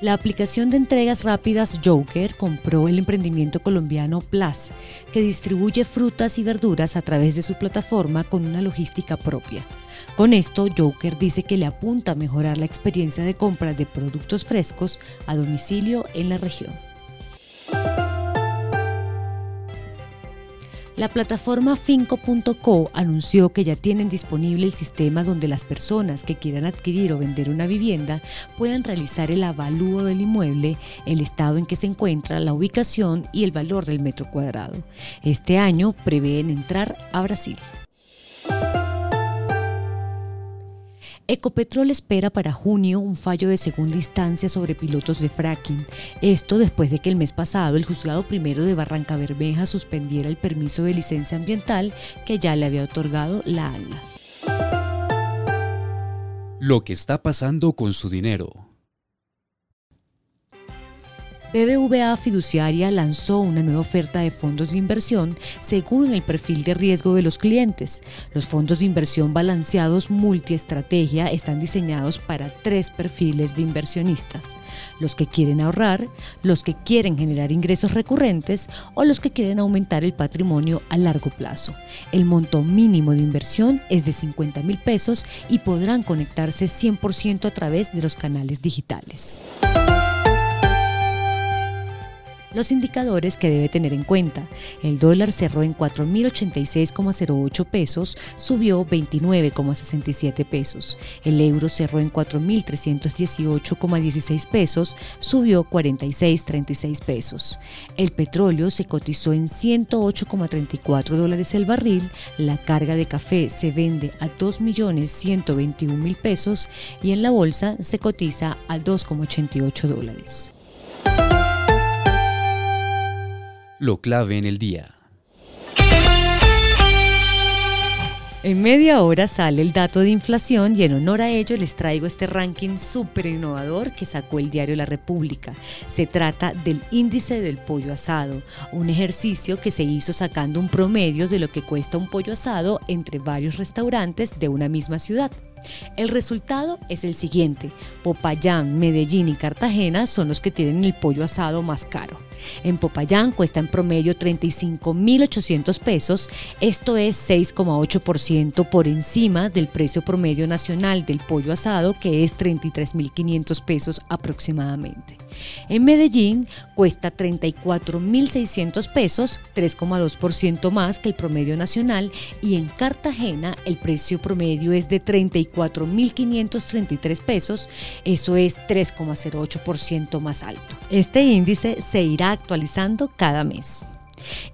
La aplicación de entregas rápidas Joker compró el emprendimiento colombiano Plus, que distribuye frutas y verduras a través de su plataforma con una logística propia. Con esto, Joker dice que le apunta a mejorar la experiencia de compra de productos frescos a domicilio en la región. La plataforma Finco.co anunció que ya tienen disponible el sistema donde las personas que quieran adquirir o vender una vivienda puedan realizar el avalúo del inmueble, el estado en que se encuentra, la ubicación y el valor del metro cuadrado. Este año prevén entrar a Brasil. Ecopetrol espera para junio un fallo de segunda instancia sobre pilotos de fracking. Esto después de que el mes pasado el juzgado primero de Barranca Bermeja suspendiera el permiso de licencia ambiental que ya le había otorgado la ANLA. Lo que está pasando con su dinero. BBVA Fiduciaria lanzó una nueva oferta de fondos de inversión según el perfil de riesgo de los clientes. Los fondos de inversión balanceados multiestrategia están diseñados para tres perfiles de inversionistas. Los que quieren ahorrar, los que quieren generar ingresos recurrentes o los que quieren aumentar el patrimonio a largo plazo. El monto mínimo de inversión es de 50 mil pesos y podrán conectarse 100% a través de los canales digitales. Los indicadores que debe tener en cuenta. El dólar cerró en 4.086,08 pesos, subió 29,67 pesos. El euro cerró en 4.318,16 pesos, subió 46,36 pesos. El petróleo se cotizó en 108,34 dólares el barril. La carga de café se vende a 2.121.000 pesos y en la bolsa se cotiza a 2,88 dólares. Lo clave en el día. En media hora sale el dato de inflación y en honor a ello les traigo este ranking súper innovador que sacó el diario La República. Se trata del índice del pollo asado, un ejercicio que se hizo sacando un promedio de lo que cuesta un pollo asado entre varios restaurantes de una misma ciudad. El resultado es el siguiente. Popayán, Medellín y Cartagena son los que tienen el pollo asado más caro. En Popayán cuesta en promedio 35.800 pesos, esto es 6,8% por encima del precio promedio nacional del pollo asado que es 33.500 pesos aproximadamente. En Medellín cuesta 34.600 pesos, 3,2% más que el promedio nacional y en Cartagena el precio promedio es de 34.533 pesos, eso es 3,08% más alto. Este índice se irá actualizando cada mes.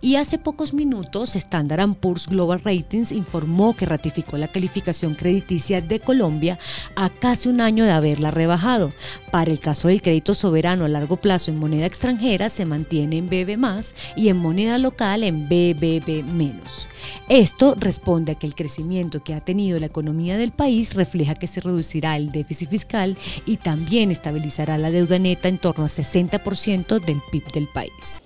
Y hace pocos minutos, Standard Poor's Global Ratings informó que ratificó la calificación crediticia de Colombia a casi un año de haberla rebajado. Para el caso del crédito soberano a largo plazo en moneda extranjera se mantiene en BB y en moneda local en BBB Esto responde a que el crecimiento que ha tenido la economía del país refleja que se reducirá el déficit fiscal y también estabilizará la deuda neta en torno a 60% del PIB del país.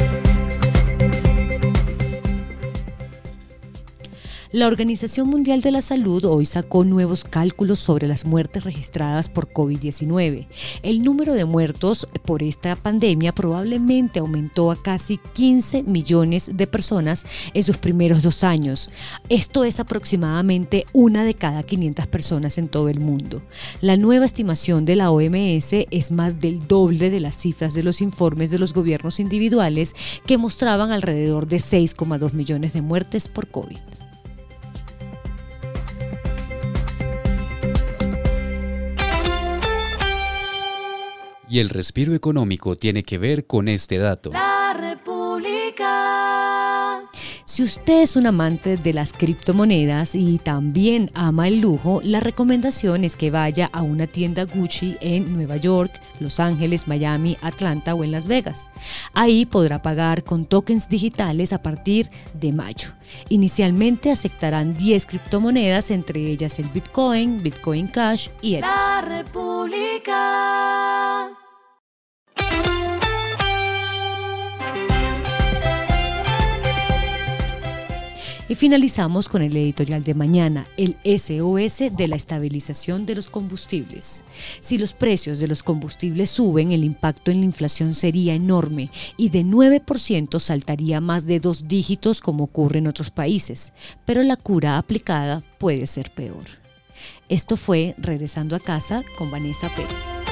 La Organización Mundial de la Salud hoy sacó nuevos cálculos sobre las muertes registradas por COVID-19. El número de muertos por esta pandemia probablemente aumentó a casi 15 millones de personas en sus primeros dos años. Esto es aproximadamente una de cada 500 personas en todo el mundo. La nueva estimación de la OMS es más del doble de las cifras de los informes de los gobiernos individuales que mostraban alrededor de 6,2 millones de muertes por COVID. Y el respiro económico tiene que ver con este dato. La República. Si usted es un amante de las criptomonedas y también ama el lujo, la recomendación es que vaya a una tienda Gucci en Nueva York, Los Ángeles, Miami, Atlanta o en Las Vegas. Ahí podrá pagar con tokens digitales a partir de mayo. Inicialmente aceptarán 10 criptomonedas, entre ellas el Bitcoin, Bitcoin Cash y el... La República. Y finalizamos con el editorial de mañana, el SOS de la estabilización de los combustibles. Si los precios de los combustibles suben, el impacto en la inflación sería enorme y de 9% saltaría más de dos dígitos como ocurre en otros países, pero la cura aplicada puede ser peor. Esto fue Regresando a casa con Vanessa Pérez.